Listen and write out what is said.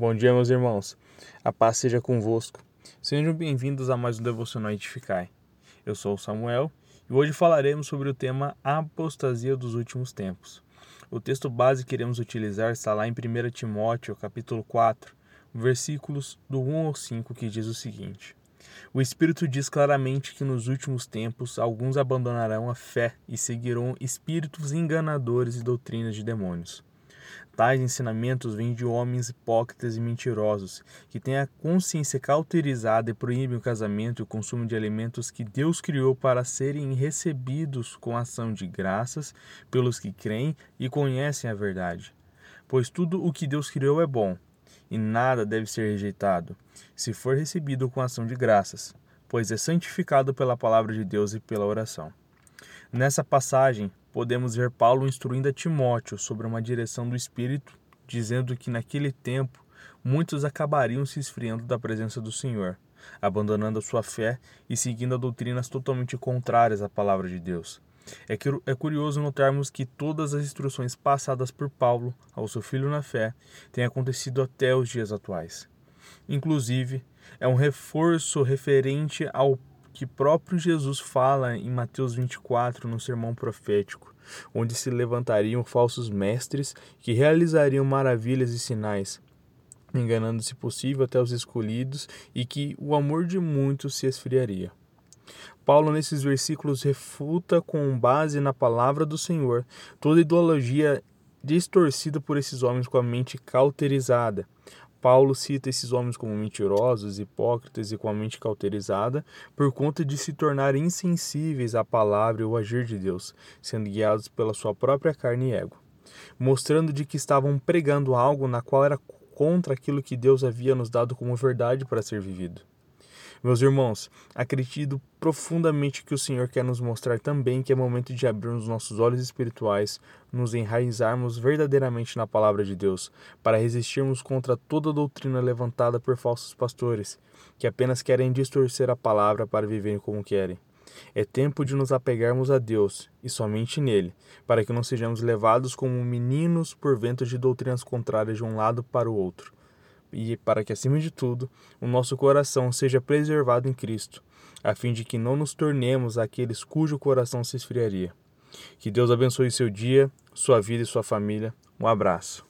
Bom dia, meus irmãos. A paz seja convosco. Sejam bem-vindos a mais um Devocional Edificai. Eu sou o Samuel e hoje falaremos sobre o tema Apostasia dos Últimos Tempos. O texto base que iremos utilizar está lá em 1 Timóteo, capítulo 4, versículos do 1 ao 5, que diz o seguinte: O Espírito diz claramente que nos últimos tempos alguns abandonarão a fé e seguirão espíritos enganadores e doutrinas de demônios Tais ensinamentos vêm de homens hipócritas e mentirosos, que têm a consciência cauterizada e proíbem o casamento e o consumo de alimentos que Deus criou para serem recebidos com ação de graças pelos que creem e conhecem a verdade. Pois tudo o que Deus criou é bom, e nada deve ser rejeitado, se for recebido com ação de graças, pois é santificado pela palavra de Deus e pela oração. Nessa passagem, podemos ver Paulo instruindo a Timóteo sobre uma direção do Espírito, dizendo que naquele tempo muitos acabariam se esfriando da presença do Senhor, abandonando a sua fé e seguindo doutrinas totalmente contrárias à palavra de Deus. É, é curioso notarmos que todas as instruções passadas por Paulo ao seu filho na fé têm acontecido até os dias atuais. Inclusive, é um reforço referente ao que próprio Jesus fala em Mateus 24 no sermão profético, onde se levantariam falsos mestres que realizariam maravilhas e sinais, enganando, se possível, até os escolhidos, e que o amor de muitos se esfriaria. Paulo, nesses versículos, refuta, com base na palavra do Senhor, toda ideologia distorcida por esses homens com a mente cauterizada, Paulo cita esses homens como mentirosos, hipócritas e com a mente cauterizada, por conta de se tornarem insensíveis à palavra e ao agir de Deus, sendo guiados pela sua própria carne e ego, mostrando de que estavam pregando algo na qual era contra aquilo que Deus havia nos dado como verdade para ser vivido. Meus irmãos, acredito profundamente que o Senhor quer nos mostrar também que é momento de abrirmos nossos olhos espirituais, nos enraizarmos verdadeiramente na palavra de Deus, para resistirmos contra toda doutrina levantada por falsos pastores, que apenas querem distorcer a palavra para viverem como querem. É tempo de nos apegarmos a Deus e somente nele, para que não sejamos levados como meninos por ventos de doutrinas contrárias de um lado para o outro e para que, acima de tudo, o nosso coração seja preservado em Cristo, a fim de que não nos tornemos aqueles cujo coração se esfriaria. Que Deus abençoe seu dia, sua vida e sua família. Um abraço.